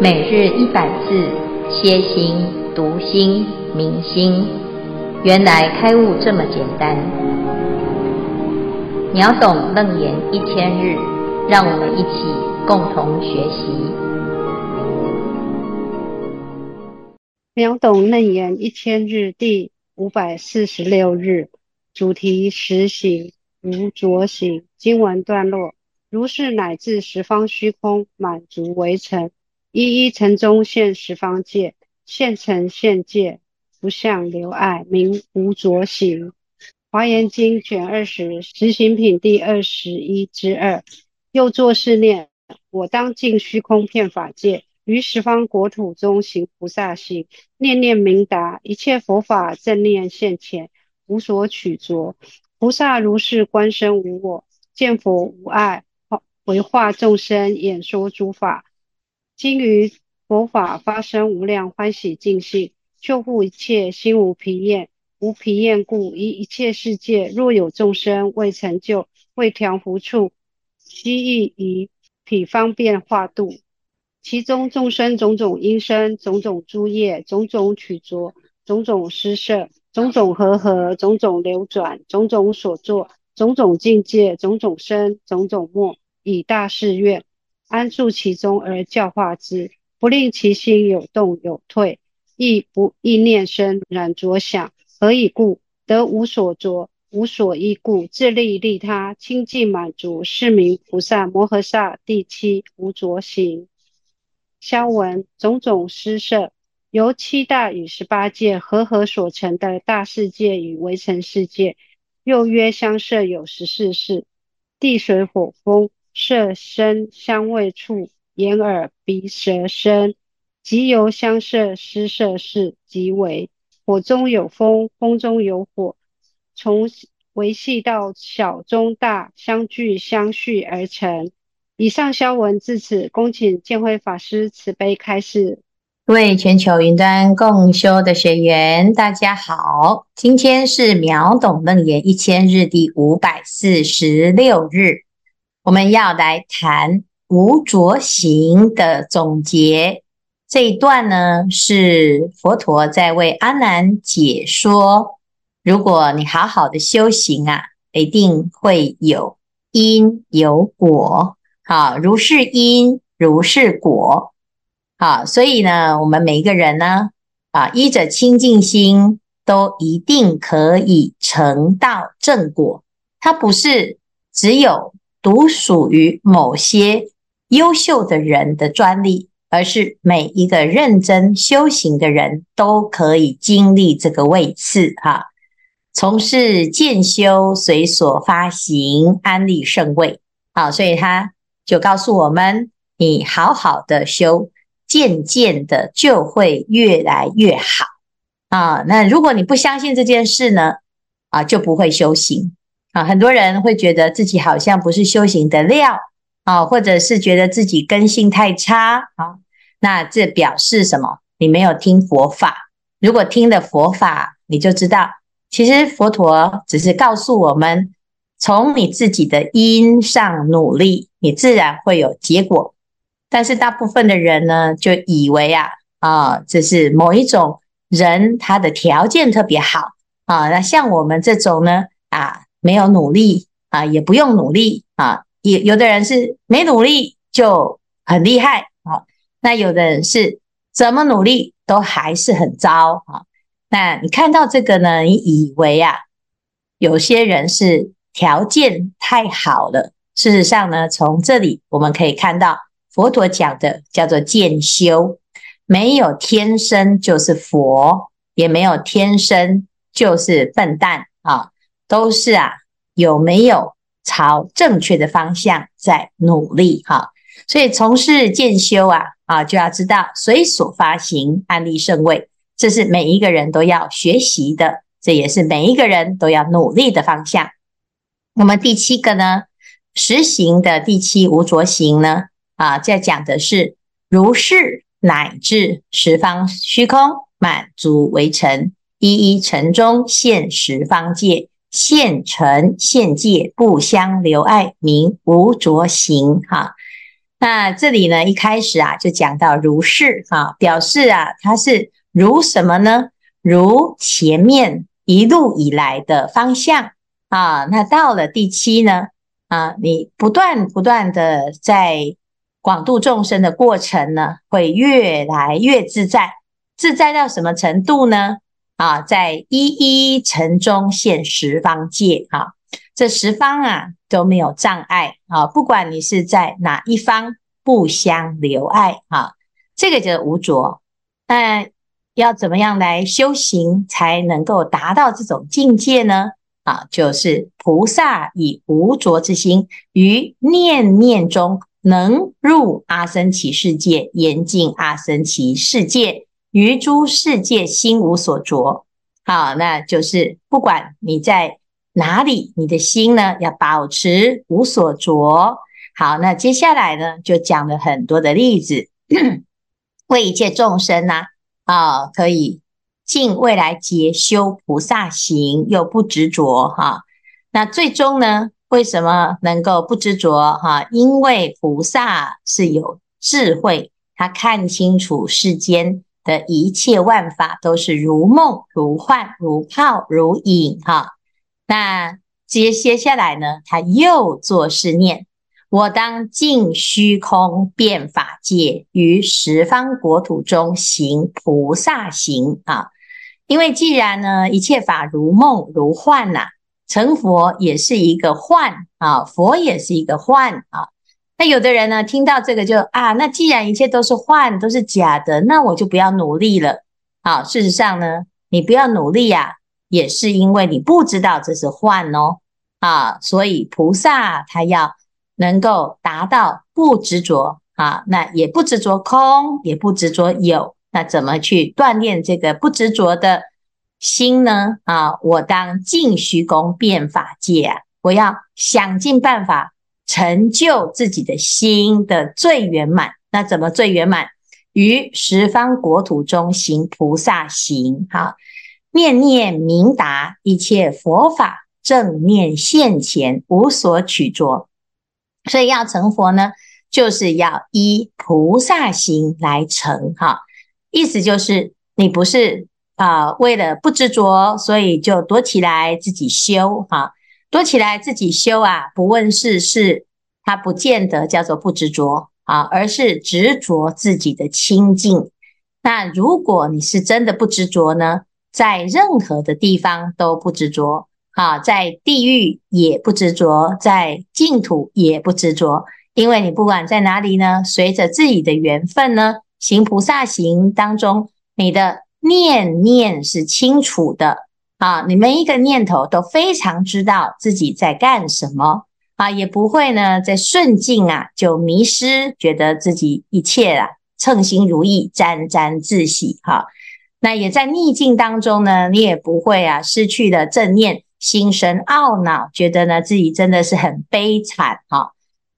每日一百字，歇心、读心、明心，原来开悟这么简单。秒懂楞严一千日，让我们一起共同学习。秒懂楞严一千日第五百四十六日，主题实行无着行。经文段落：如是乃至十方虚空满足为尘。一一城中现十方界，现成现界，不相留爱，名无着行。华严经卷二十实行品第二十一之二。又作是念：我当尽虚空遍法界，于十方国土中行菩萨行，念念明达，一切佛法正念现前，无所取着。菩萨如是观身无我，见佛无碍，为化众生演说诸法。今于佛法发生无量欢喜尽兴，救护一切心无疲厌，无疲厌故，以一切世界若有众生未成就、未调伏处，悉亦以彼方便化度。其中众生种种因身、种种诸业、种种取着、种种施设、种种和合、种种流转、种种所作、种种境界、种种生、种种末，以大誓愿。安住其中而教化之，不令其心有动有退，亦不意念生染着想。何以故？得无所着，无所依故，自利利他，清净满足，是名菩萨摩诃萨第七无着行。消文种种施设，由七大与十八界和合所成的大世界与微尘世界，又约相设有十四事：地水火风。色声香味触眼耳鼻舌身，即由相设施设事，即为火中有风，风中有火，从微细到小中大，相聚相续而成。以上消文至此，恭请见辉法师慈悲开示。各位全球云端共修的学员，大家好，今天是秒懂楞严一千日第五百四十六日。我们要来谈无着行的总结。这一段呢，是佛陀在为阿难解说。如果你好好的修行啊，一定会有因有果。好，如是因，如是果。好，所以呢，我们每一个人呢，啊，依着清净心，都一定可以成道正果。它不是只有。独属于某些优秀的人的专利，而是每一个认真修行的人都可以经历这个位次哈。从事渐修随所发行安立圣位，好，所以他就告诉我们：你好好的修，渐渐的就会越来越好啊。那如果你不相信这件事呢，啊，就不会修行。啊，很多人会觉得自己好像不是修行的料啊，或者是觉得自己根性太差啊。那这表示什么？你没有听佛法。如果听了佛法，你就知道，其实佛陀只是告诉我们，从你自己的因上努力，你自然会有结果。但是大部分的人呢，就以为啊啊，这是某一种人他的条件特别好啊。那像我们这种呢啊。没有努力啊，也不用努力啊。也有的人是没努力就很厉害啊，那有的人是怎么努力都还是很糟啊。那你看到这个呢，你以为啊，有些人是条件太好了。事实上呢，从这里我们可以看到，佛陀讲的叫做渐修，没有天生就是佛，也没有天生就是笨蛋啊。都是啊，有没有朝正确的方向在努力哈？所以从事建修啊啊，就要知道随所发行安立圣位，这是每一个人都要学习的，这也是每一个人都要努力的方向。那么第七个呢，实行的第七无着行呢啊，在讲的是如是乃至十方虚空满足为尘，一一尘中现十方界。现尘现界不相留爱，名无着行哈。那这里呢，一开始啊就讲到如是啊，表示啊它是如什么呢？如前面一路以来的方向啊。那到了第七呢啊，你不断不断的在广度众生的过程呢，会越来越自在，自在到什么程度呢？啊，在一一尘中现十方界啊，这十方啊都没有障碍啊，不管你是在哪一方，不相留碍啊，这个就是无着。那要怎么样来修行才能够达到这种境界呢？啊，就是菩萨以无着之心，于念念中能入阿僧祇世界，严净阿僧祇世界。于诸世界心无所着，好，那就是不管你在哪里，你的心呢要保持无所着。好，那接下来呢就讲了很多的例子，为一切众生呢啊，可以尽未来劫修菩萨行，又不执着哈。那最终呢，为什么能够不执着哈？因为菩萨是有智慧，他看清楚世间。的一切万法都是如梦如幻如泡如影哈，那接接下来呢，他又作是念：我当尽虚空遍法界，于十方国土中行菩萨行啊！因为既然呢，一切法如梦如幻呐，成佛也是一个幻啊，佛也是一个幻啊。那有的人呢，听到这个就啊，那既然一切都是幻，都是假的，那我就不要努力了。好，事实上呢，你不要努力呀，也是因为你不知道这是幻哦。啊，所以菩萨他要能够达到不执着啊，那也不执着空，也不执着有，那怎么去锻炼这个不执着的心呢？啊，我当尽虚空遍法界啊，我要想尽办法。成就自己的心的最圆满，那怎么最圆满？于十方国土中行菩萨行，好，念念明达，一切佛法正念现前，无所取着。所以要成佛呢，就是要依菩萨行来成。哈，意思就是你不是啊、为了不执着，所以就躲起来自己修哈。多起来自己修啊，不问世事，它不见得叫做不执着啊，而是执着自己的清净。那如果你是真的不执着呢，在任何的地方都不执着啊，在地狱也不执着，在净土也不执着，因为你不管在哪里呢，随着自己的缘分呢，行菩萨行当中，你的念念是清楚的。啊，你每一个念头都非常知道自己在干什么啊，也不会呢在顺境啊就迷失，觉得自己一切啊称心如意，沾沾自喜哈、那也在逆境当中呢，你也不会啊失去了正念，心生懊恼，觉得呢自己真的是很悲惨哈、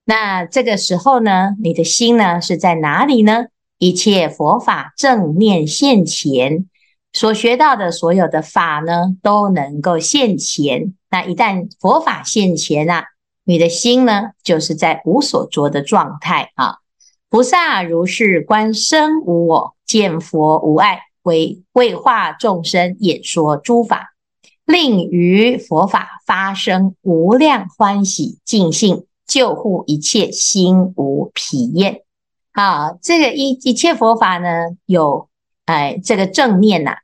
那这个时候呢，你的心呢是在哪里呢？一切佛法正念现前。所学到的所有的法呢，都能够现前。那一旦佛法现前啊，你的心呢，就是在无所着的状态啊。菩萨如是观身无我，见佛无碍，为为化众生演说诸法，令于佛法发生无量欢喜尽兴，救护一切心无疲厌。啊，这个一一切佛法呢，有。哎，这个正念呐、啊，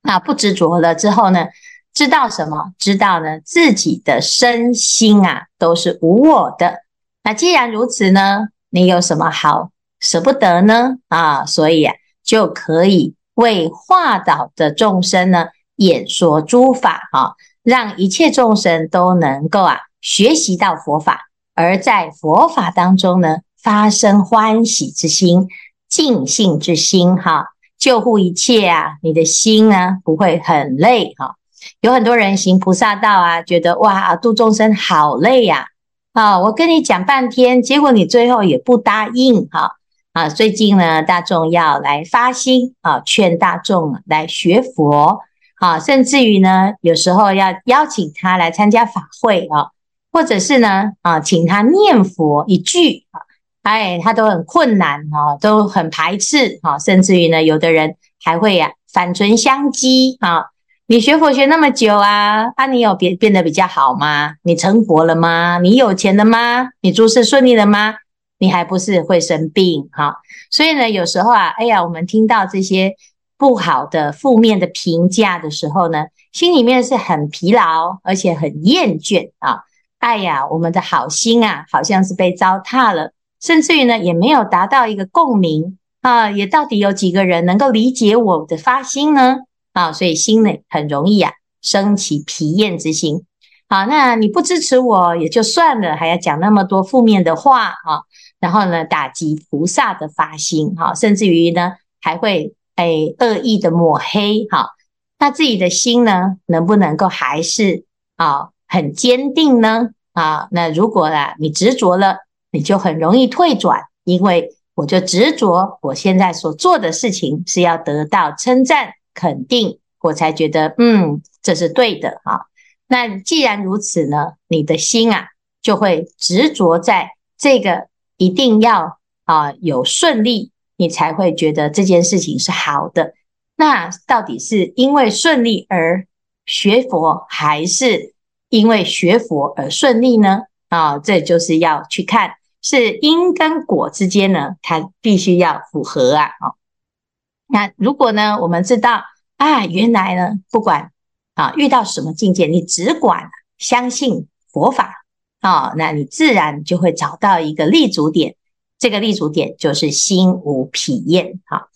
那不执着了之后呢，知道什么？知道呢，自己的身心啊都是无我的。那既然如此呢，你有什么好舍不得呢？啊，所以啊，就可以为化导的众生呢，演说诸法啊，让一切众生都能够啊学习到佛法，而在佛法当中呢，发生欢喜之心、净信之心，哈、救护一切啊，你的心呢不会很累哈。有很多人行菩萨道啊，觉得哇，度众生好累呀啊！我跟你讲半天，结果你最后也不答应哈啊！最近呢，大众要来发心啊，劝大众来学佛啊，甚至于呢，有时候要邀请他来参加法会啊，或者是呢啊，请他念佛一句啊，哎，他都很困难哈，都很排斥哈，甚至于呢，有的人还会呀反唇相讥啊。你学佛学那么久啊，啊，你有变变得比较好吗？你成佛了吗？你有钱了吗？你诸事顺利了吗？你还不是会生病哈？所以呢，有时候啊，哎呀，我们听到这些不好的、负面的评价的时候呢，心里面是很疲劳，而且很厌倦啊。哎呀，我们的好心啊，好像是被糟蹋了，甚至于呢，也没有达到一个共鸣啊。也到底有几个人能够理解我的发心呢？啊，所以心呢很容易啊，升起疲厌之心。好，那你不支持我也就算了，还要讲那么多负面的话啊，然后呢，打击菩萨的发心，哈，甚至于呢，还会哎恶意的抹黑，哈，那自己的心呢，能不能够还是啊很坚定呢？啊，那如果啊你执着了，你就很容易退转，因为我就执着我现在所做的事情是要得到称赞。肯定，我才觉得，嗯，这是对的哈。那既然如此呢，你的心啊，就会执着在这个一定要啊有顺利，你才会觉得这件事情是好的。那到底是因为顺利而学佛，还是因为学佛而顺利呢？啊，这就是要去看是因跟果之间呢，它必须要符合啊。哦那如果呢，我们知道啊，原来呢，不管啊遇到什么境界，你只管相信佛法啊，那你自然就会找到一个立足点。这个立足点就是心无疲厌啊。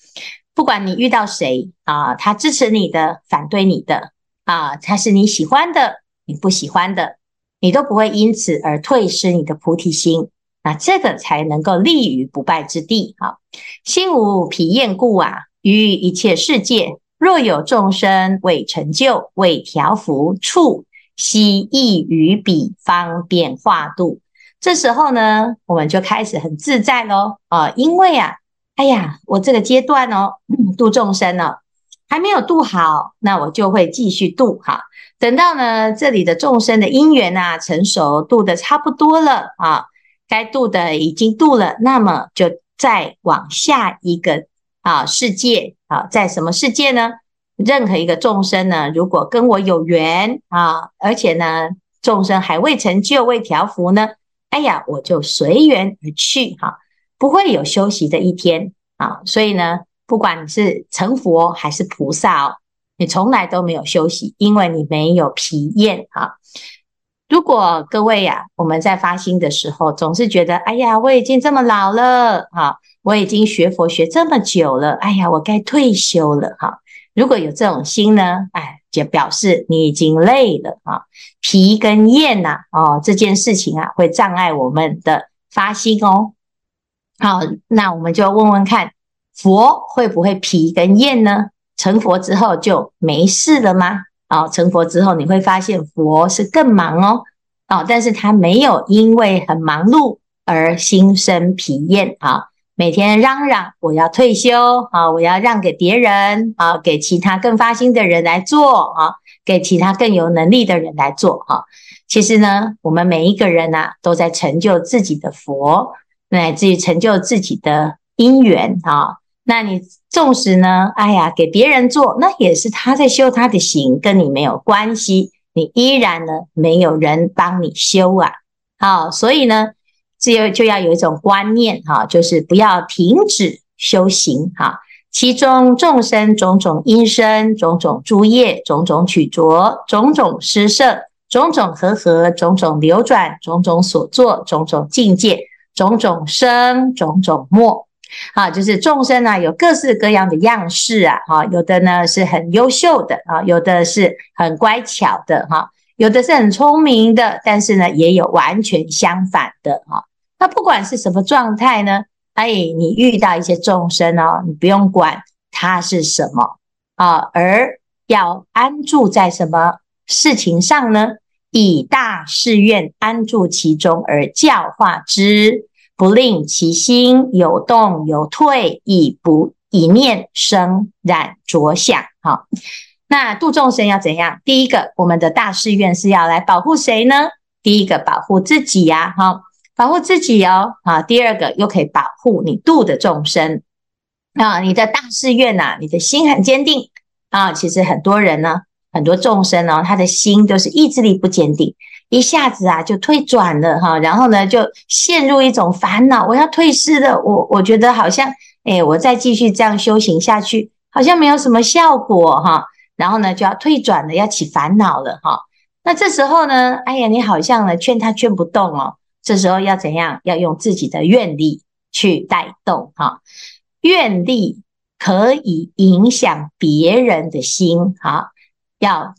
不管你遇到谁啊，他支持你的，反对你的啊，他是你喜欢的，你不喜欢的，你都不会因此而退失你的菩提心。那这个才能够立于不败之地啊。心无疲厌故啊。于一切世界，若有众生为成就、为调伏处，悉意于彼方便化度。这时候呢，我们就开始很自在喽啊！因为啊，哎呀，我这个阶段哦，度众生呢、哦，还没有度好，那我就会继续度哈。等到呢，这里的众生的因缘啊成熟，度的差不多了啊，该度的已经度了，那么就再往下一个。啊，世界啊，在什么世界呢？任何一个众生呢，如果跟我有缘啊，而且呢，众生还未成就、未调伏呢，哎呀，我就随缘而去哈、不会有休息的一天啊。所以呢，不管你是成佛还是菩萨哦，你从来都没有休息，因为你没有疲厌啊。如果各位呀、我们在发心的时候，总是觉得，哎呀，我已经这么老了啊。我已经学佛学这么久了，哎呀，我该退休了哈。如果有这种心呢，哎，就表示你已经累了啊，疲跟厌呐，哦，这件事情啊，会障碍我们的发心哦。好，那我们就问问看，佛会不会疲跟厌呢？成佛之后就没事了吗？哦，成佛之后你会发现佛是更忙哦，哦，但是他没有因为很忙碌而心生疲厌啊。每天嚷嚷我要退休啊，我要让给别人啊，给其他更发心的人来做啊，给其他更有能力的人来做啊。其实呢，我们每一个人呐，都在成就自己的佛，乃至于成就自己的因缘啊。那你纵使呢，哎呀，给别人做，那也是他在修他的行，跟你没有关系。你依然呢，没有人帮你修啊。好，所以呢。只有就要有一种观念哈，就是不要停止修行哈。其中众生种种因生，种种诸业，种种取着，种种施设，种种和合，种种流转，种种所作，种种境界，种种生，种种没。啊，就是众生呢，有各式各样的样式啊，哈，有的呢是很优秀的啊，有的是很乖巧的哈，有的是很聪明的，但是呢，也有完全相反的哈。那不管是什么状态呢？哎，你遇到一些众生哦，你不用管他是什么啊，而要安住在什么事情上呢？以大誓愿安住其中而教化之，不令其心有动有退，以不以念生染着想。好，那度众生要怎样？第一个，我们的大誓愿是要来保护谁呢？第一个，保护自己呀，哈。保护自己哦，啊，第二个又可以保护你度的众生啊，你的大誓愿呐、啊，你的心很坚定啊。其实很多人呢，很多众生呢，他的心都是意志力不坚定，一下子啊就退转了哈，然后呢就陷入一种烦恼，我要退失了，我我觉得好像，哎，我再继续这样修行下去，好像没有什么效果哈，然后呢就要退转了，要起烦恼了哈。那这时候呢，哎呀，你好像呢劝他劝不动哦，这时候要怎样？要用自己的愿力去带动哈，愿力可以影响别人的心哈。要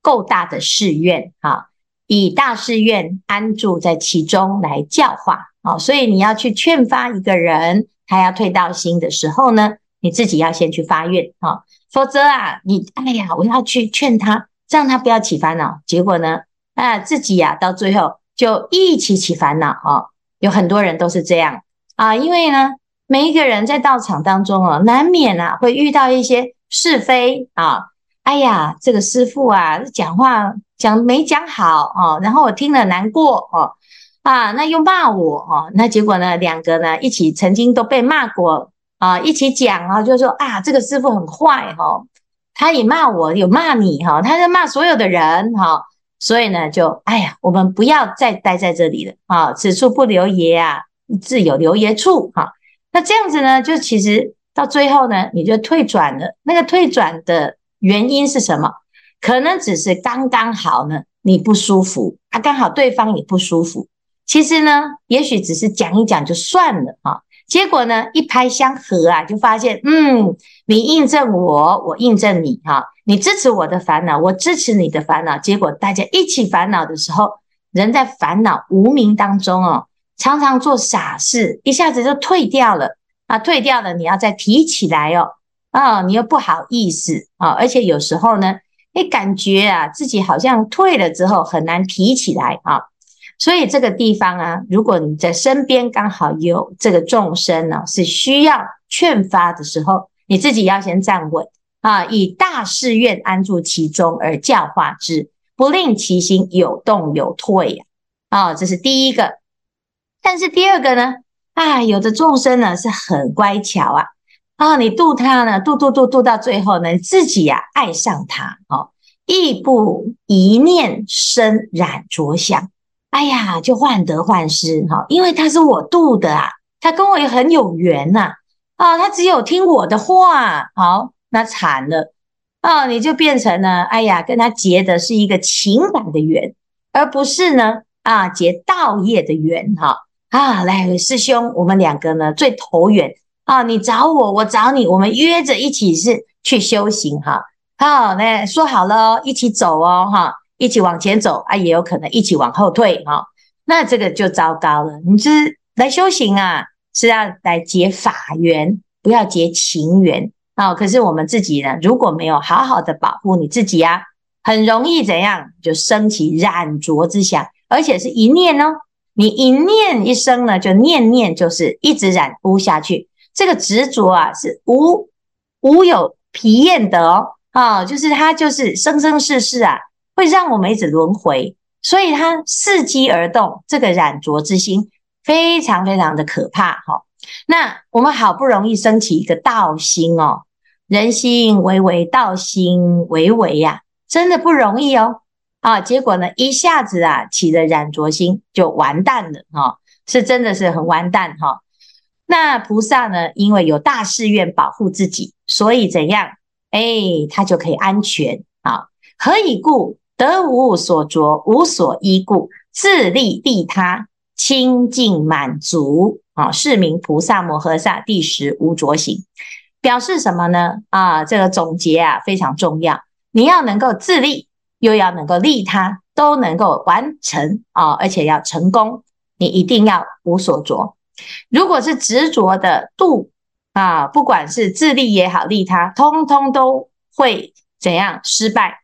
够大的誓愿啊，以大誓愿安住在其中来教化。啊，所以你要去劝发一个人，他要退道心的时候呢，你自己要先去发愿。啊，否则啊，你哎呀，我要去劝他，让他不要起烦恼，结果呢，啊，自己呀、啊，到最后就一起起烦恼。啊，有很多人都是这样。啊，因为呢，每一个人在道场当中啊，难免啊会遇到一些是非。啊。哎呀，这个师父啊，讲话讲没讲好哦，然后我听了难过哦，啊，那又骂我哦，那结果呢，两个呢一起曾经都被骂过啊，一起讲啊，就说啊，这个师傅很坏哈、哦，他也骂我，有骂你哈、哦，他在骂所有的人哈、哦，所以呢，就哎呀，我们不要再待在这里了啊，此处不留爷啊，自有留爷处哈、那这样子呢，就其实到最后呢，你就退转了，那个退转的。原因是什么？可能只是刚刚好呢，你不舒服啊，刚好对方也不舒服。其实呢，也许只是讲一讲就算了啊。结果呢，一拍相合啊，就发现，嗯，你印证我，我印证你哈，你支持我的烦恼，我支持你的烦恼。结果大家一起烦恼的时候，人在烦恼无名当中哦，常常做傻事，一下子就退掉了啊，退掉了，你要再提起来哦。啊、你又不好意思啊、而且有时候呢，哎感觉啊自己好像退了之后很难提起来啊，所以这个地方啊，如果你在身边刚好有这个众生呢，是需要劝发的时候，你自己要先站稳啊，以大誓愿安住其中而教化之，不令其心有动有退呀。啊，这是第一个。但是第二个呢，啊，有的众生呢是很乖巧啊。啊，你度他呢，度度度度到最后呢，你自己呀、啊、爱上他哦，亦不一念生染着想，哎呀，就患得患失哈，因为他是我度的啊，他跟我也很有缘呐，啊，他只有听我的话，好，那惨了啊，你就变成了，哎呀，跟他结的是一个情感的缘，而不是呢啊结道业的缘哈啊，来师兄，我们两个呢最投缘。啊，你找我，我找你，我们约着一起是去修行哈。好，那说好了，一起走哦，哈，一起往前走啊，也有可能一起往后退哈。那这个就糟糕了。你是来修行啊，是要来结法缘，不要结情缘啊。可是我们自己呢，如果没有好好的保护你自己啊，很容易怎样就升起染浊之想，而且是一念哦，你一念一生呢，就念念就是一直染污下去。这个执着啊，是无无有疲厌的哦，啊，就是它就是生生世世啊，会让我们一直轮回，所以它伺机而动，这个染浊之心非常非常的可怕哈。那我们好不容易升起一个道心哦，人心微微，道心微微呀，真的不容易哦，啊，结果呢，一下子啊起了染着心就完蛋了哈，是真的是很完蛋哈。那菩萨呢？因为有大誓愿保护自己，所以怎样？哎，他就可以安全啊。何以故？得无所着，无所依故，自利利他，清净满足啊。是名菩萨摩诃萨第十无着行。表示什么呢？啊，这个总结啊非常重要。你要能够自利，又要能够利他，都能够完成啊，而且要成功。你一定要无所着。如果是执着的度啊，不管是自利也好，利他，通通都会怎样失败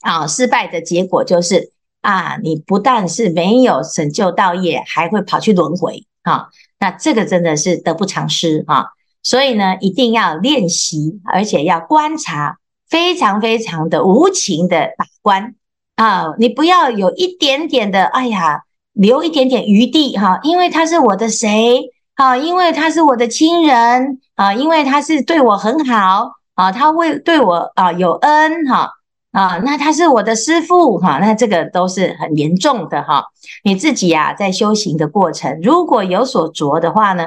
啊？失败的结果就是啊，你不但是没有成就道业，还会跑去轮回啊。那这个真的是得不偿失啊！所以呢，一定要练习，而且要观察，非常非常的无情的把关啊！你不要有一点点的，哎呀。留一点点余地哈，因为他是我的谁啊？因为他是我的亲人啊，因为他是对我很好啊，他会对我啊有恩哈啊，那他是我的师父哈，那这个都是很严重的哈。你自己呀，在修行的过程，如果有所着的话呢，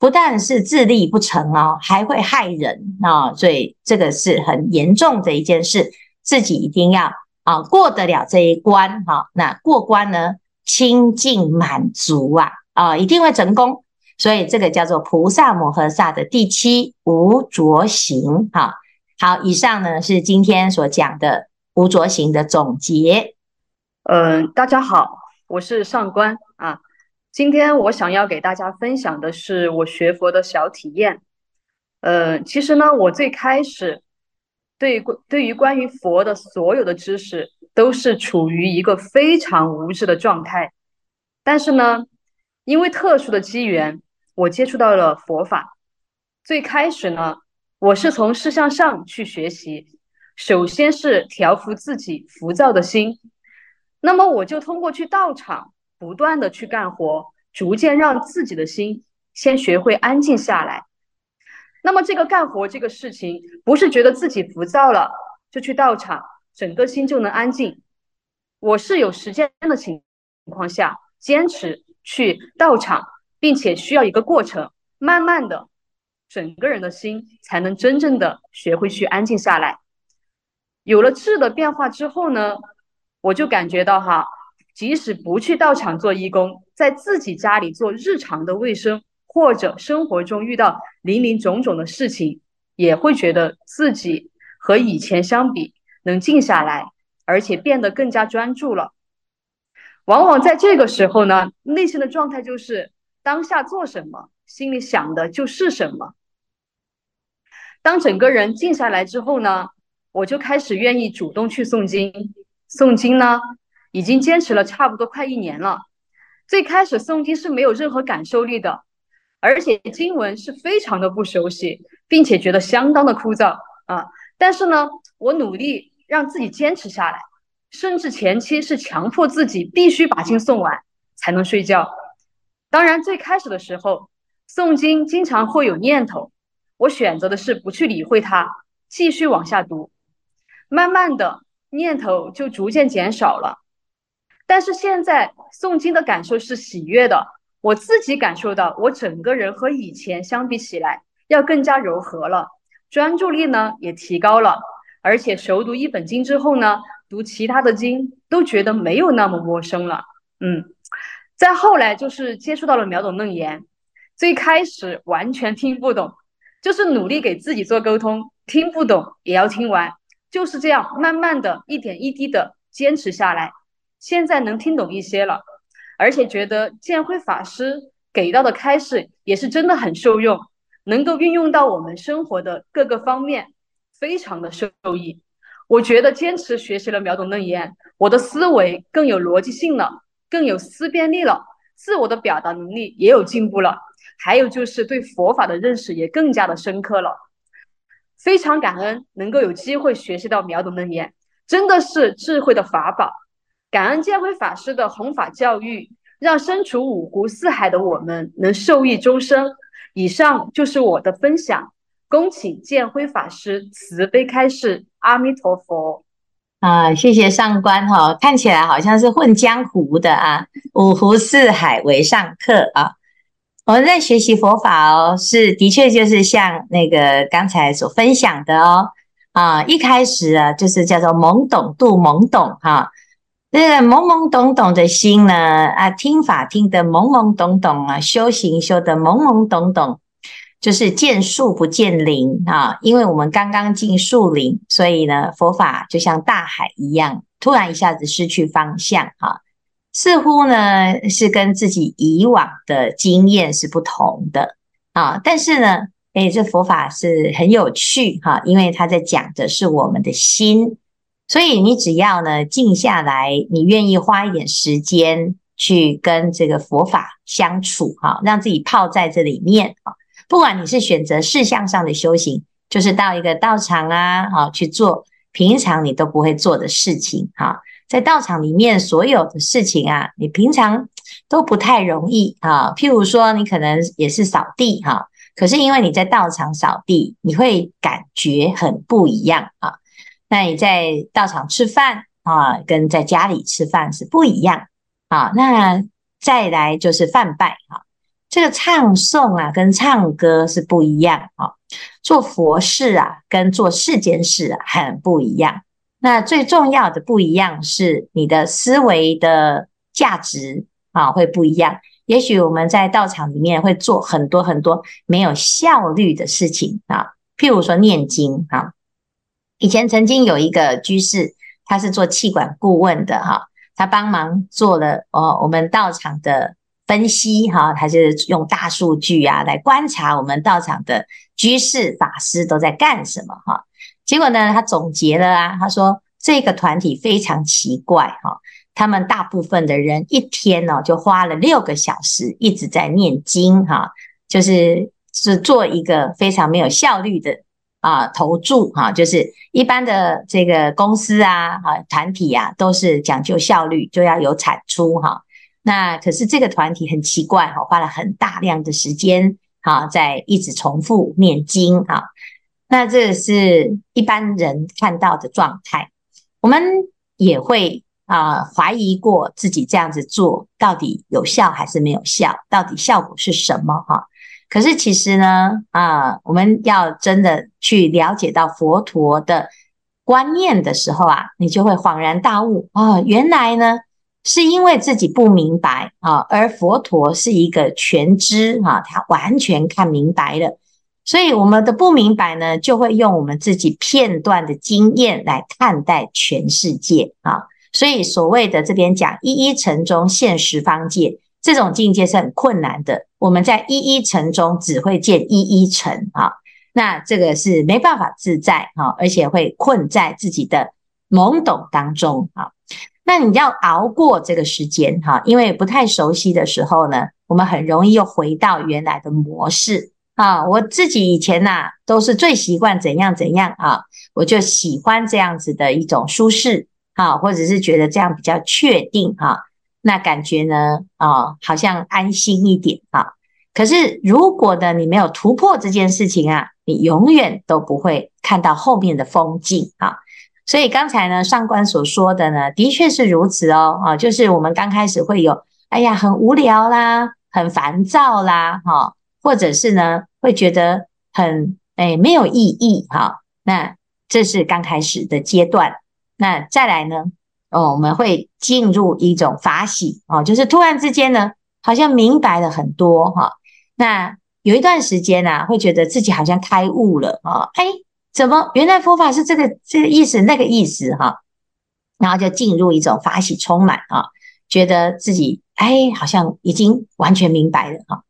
不但是自立不成哦，还会害人啊，所以这个是很严重的一件事，自己一定要啊过得了这一关哈。那过关呢，清净满足啊啊，一定会成功。所以这个叫做菩萨摩诃萨的第七无着行哈。好，以上呢是今天所讲的无着行的总结。嗯，大家好，我是上官啊。今天我想要给大家分享的是我学佛的小体验。呃，其实呢，我最开始对对于关于佛的所有的知识都是处于一个非常无知的状态。但是呢，因为特殊的机缘，我接触到了佛法。最开始呢，我是从事相上去学习，首先是调伏自己浮躁的心。那么我就通过去道场。不断的去干活，逐渐让自己的心先学会安静下来。那么这个干活这个事情，不是觉得自己浮躁了就去道场，整个心就能安静。我是有时间的情况下坚持去道场，并且需要一个过程，慢慢的，整个人的心才能真正的学会去安静下来。有了质的变化之后呢，我就感觉到哈。即使不去道场做义工，在自己家里做日常的卫生，或者生活中遇到林林总总的事情，也会觉得自己和以前相比能静下来，而且变得更加专注了。往往在这个时候呢，内心的状态就是当下做什么，心里想的就是什么。当整个人静下来之后呢，我就开始愿意主动去诵经，诵经呢。已经坚持了差不多快一年了。最开始诵经是没有任何感受力的，而且经文是非常的不熟悉，并且觉得相当的枯燥啊。但是呢，我努力让自己坚持下来，甚至前期是强迫自己必须把经诵完才能睡觉。当然，最开始的时候诵经经常会有念头，我选择的是不去理会它，继续往下读。慢慢的，念头就逐渐减少了。但是现在诵经的感受是喜悦的，我自己感受到我整个人和以前相比起来要更加柔和了，专注力呢也提高了，而且熟读一本经之后呢，读其他的经都觉得没有那么陌生了。嗯，再后来就是接触到了秒懂楞严，最开始完全听不懂，就是努力给自己做沟通，听不懂也要听完，就是这样慢慢的一点一滴的坚持下来。现在能听懂一些了，而且觉得建辉法师给到的开示也是真的很受用，能够运用到我们生活的各个方面，非常的受益。我觉得坚持学习了秒懂楞严，我的思维更有逻辑性了，更有思辨力了，自我的表达能力也有进步了，还有就是对佛法的认识也更加的深刻了。非常感恩能够有机会学习到秒懂楞严，真的是智慧的法宝。感恩建辉法师的弘法教育，让身处五湖四海的我们能受益终生。以上就是我的分享，恭请建辉法师慈悲开示。阿弥陀佛。啊，谢谢上官哈、看起来好像是混江湖的啊，五湖四海为上客啊。我们在学习佛法哦，是的确就是像那个刚才所分享的哦，啊，一开始啊就是叫做懵懂度懵懂哈。这个懵懵懂懂的心呢，啊，听法听得懵懵懂懂啊，修行修得懵懵懂懂，就是见树不见林啊。因为我们刚刚进树林，所以呢，佛法就像大海一样，突然一下子失去方向啊，似乎呢是跟自己以往的经验是不同的啊。但是呢，诶，这佛法是很有趣哈，因为他在讲的是我们的心。所以你只要呢静下来，你愿意花一点时间去跟这个佛法相处哈，让自己泡在这里面啊。不管你是选择事项上的修行，就是到一个道场啊，哈，去做平常你都不会做的事情哈。在道场里面所有的事情啊，你平常都不太容易啊。譬如说，你可能也是扫地哈，可是因为你在道场扫地，你会感觉很不一样啊。那你在道场吃饭啊，跟在家里吃饭是不一样啊。那再来就是梵呗哈，这个唱诵啊，跟唱歌是不一样啊。做佛事啊，跟做世间事很不一样。那最重要的不一样是你的思维的价值啊，会不一样。也许我们在道场里面会做很多很多没有效率的事情啊，譬如说念经啊。以前曾经有一个居士，他是做气管顾问的哈，他帮忙做了哦我们道场的分析哈，他是用大数据啊来观察我们道场的居士法师都在干什么哈。结果呢，他总结了啊，他说这个团体非常奇怪哈，他们大部分的人一天呢就花了六个小时一直在念经哈，就是是做一个非常没有效率的啊投注哈，就是一般的这个公司啊啊团体啊都是讲究效率，就要有产出哈。那可是这个团体很奇怪哈，花了很大量的时间哈，在一直重复念经哈。那这是一般人看到的状态，我们也会啊、怀疑过自己这样子做到底有效还是没有效，到底效果是什么哈？可是其实呢啊、我们要真的去了解到佛陀的观念的时候啊，你就会恍然大悟啊、哦，原来呢是因为自己不明白啊，而佛陀是一个全知啊，他完全看明白了。所以我们的不明白呢，就会用我们自己片段的经验来看待全世界啊。所以所谓的这边讲一一尘中现十方界，这种境界是很困难的。我们在一一层中只会见一一层啊，那这个是没办法自在啊，而且会困在自己的懵懂当中啊。那你要熬过这个时间哈，因为不太熟悉的时候呢，我们很容易又回到原来的模式。啊，我自己以前呐、啊，都是最习惯怎样怎样啊，我就喜欢这样子的一种舒适啊，或者是觉得这样比较确定啊，那感觉呢，啊，好像安心一点啊。可是如果呢，你没有突破这件事情啊，你永远都不会看到后面的风景啊。所以刚才呢，上官所说的呢，的确是如此哦，啊，就是我们刚开始会有，哎呀，很无聊啦，很烦躁啦，哈、或者是呢，会觉得很诶没有意义哈。那这是刚开始的阶段。那再来呢，哦，我们会进入一种法喜哦，就是突然之间呢，好像明白了很多哈。那有一段时间呢，会觉得自己好像开悟了啊，哎，怎么原来佛法是这个这个意思那个意思哈？然后就进入一种法喜充满啊，觉得自己哎好像已经完全明白了哈。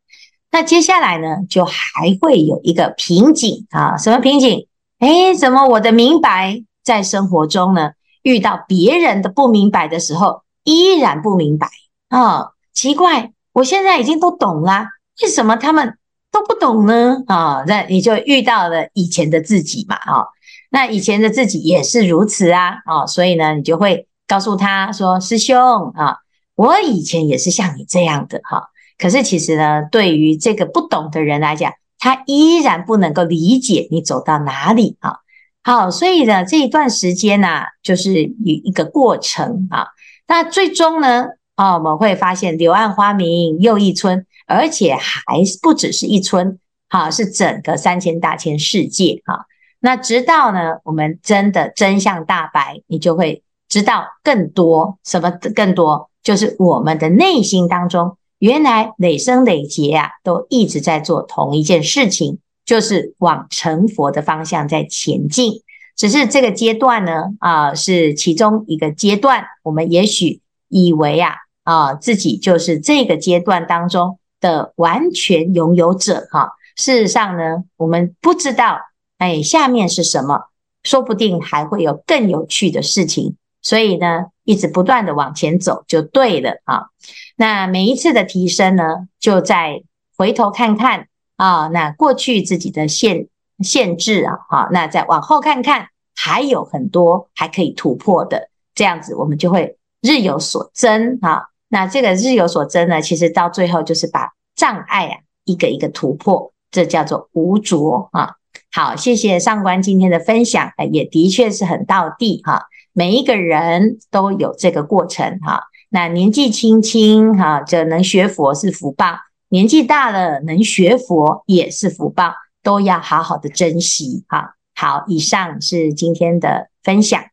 那接下来呢，就还会有一个瓶颈啊？什么瓶颈？诶，怎么我的明白在生活中呢，遇到别人的不明白的时候，依然不明白啊？奇怪，我现在已经都懂了，为什么他们都不懂呢？啊，那你就遇到了以前的自己嘛？啊，那以前的自己也是如此啊？啊，所以呢，你就会告诉他说：“师兄啊，我以前也是像你这样的哈。”可是其实呢，对于这个不懂的人来讲，他依然不能够理解你走到哪里啊。好，所以呢，这一段时间呢，就是一一个过程啊。那最终呢，啊，我们会发现柳暗花明又一村，而且还不只是一村，哈，是整个三千大千世界哈。那直到呢，我们真的真相大白，你就会知道更多什么更多，就是我们的内心当中。原来累生累劫啊，都一直在做同一件事情，就是往成佛的方向在前进。只是这个阶段呢，啊、是其中一个阶段。我们也许以为啊，啊、自己就是这个阶段当中的完全拥有者哈、事实上呢，我们不知道，哎，下面是什么，说不定还会有更有趣的事情。所以呢，一直不断的往前走就对了啊。那每一次的提升呢，就在回头看看啊，那过去自己的限限制啊，好，那再往后看看，还有很多还可以突破的，这样子我们就会日有所增啊。那这个日有所增呢，其实到最后就是把障碍啊一个一个突破，这叫做无着啊。好，谢谢上官今天的分享，也的确是很到地哈。每一个人都有这个过程哈。那年纪轻轻哈，就能学佛是福报；年纪大了能学佛也是福报，都要好好的珍惜哈。好，以上是今天的分享。